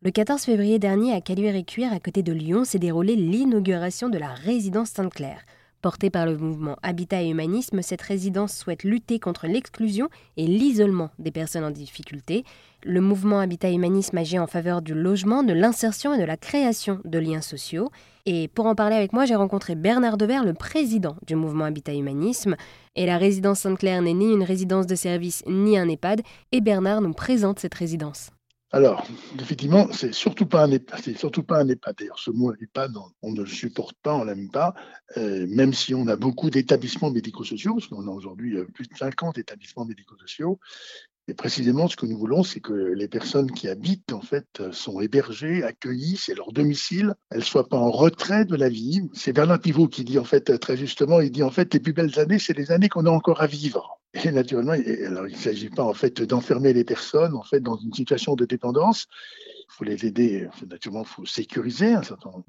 Le 14 février dernier, à Caluire-et-Cuire, à côté de Lyon, s'est déroulée l'inauguration de la résidence Sainte-Claire. Portée par le mouvement Habitat et Humanisme, cette résidence souhaite lutter contre l'exclusion et l'isolement des personnes en difficulté. Le mouvement Habitat et Humanisme agit en faveur du logement, de l'insertion et de la création de liens sociaux. Et pour en parler avec moi, j'ai rencontré Bernard Devers, le président du mouvement Habitat et Humanisme. Et la résidence Sainte-Claire n'est ni une résidence de service ni un EHPAD. Et Bernard nous présente cette résidence. Alors, effectivement, c'est surtout pas un EHPAD. C'est surtout pas un EHPAD. D'ailleurs, ce mot EHPAD, on, ne le supporte pas, on l'aime pas, euh, même si on a beaucoup d'établissements médico-sociaux, parce qu'on a aujourd'hui euh, plus de 50 établissements médico-sociaux. Et précisément, ce que nous voulons, c'est que les personnes qui habitent, en fait, sont hébergées, accueillies, c'est leur domicile, elles ne soient pas en retrait de la vie. C'est Bernard Pivot qui dit, en fait, très justement, il dit, en fait, les plus belles années, c'est les années qu'on a encore à vivre. Et naturellement, alors, il ne s'agit pas en fait d'enfermer les personnes en fait dans une situation de dépendance. Il faut les aider. Naturellement, il faut sécuriser.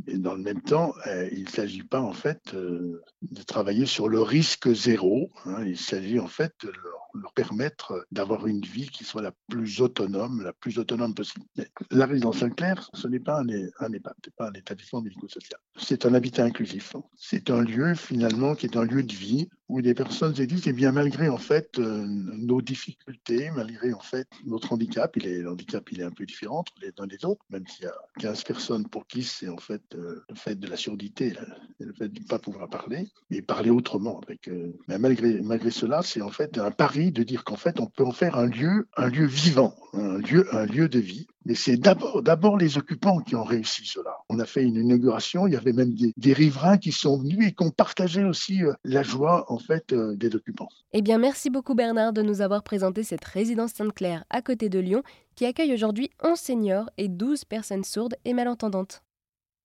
Et dans le même temps, euh, il ne s'agit pas en fait euh, de travailler sur le risque zéro. Hein. Il s'agit en fait de leur permettre d'avoir une vie qui soit la plus autonome, la plus autonome possible. la résidence Saint-Clair, ce n'est pas un, un EHPAD, établissement médico-social. C'est un habitat inclusif. C'est un lieu finalement qui est un lieu de vie où des personnes se disent, eh bien, malgré en fait euh, nos difficultés, malgré en fait notre handicap, il est, l'handicap il est un peu différent entre les uns les autres, même s'il y a 15 personnes pour qui c'est en fait euh, le fait de la surdité, le fait de ne pas pouvoir parler, mais parler autrement. Euh, mais malgré, malgré cela, c'est en fait un pari de dire qu'en fait, on peut en faire un lieu, un lieu vivant, un lieu, un lieu de vie. Mais c'est d'abord les occupants qui ont réussi cela. On a fait une inauguration, il y avait même des, riverains qui sont venus et qui ont partagé aussi euh, la joie en fait euh, des occupants. Eh bien, merci beaucoup Bernard de nous avoir présenté cette résidence Sainte-Claire à côté de Lyon qui accueille aujourd'hui 11 seniors et 12 personnes sourdes et malentendantes.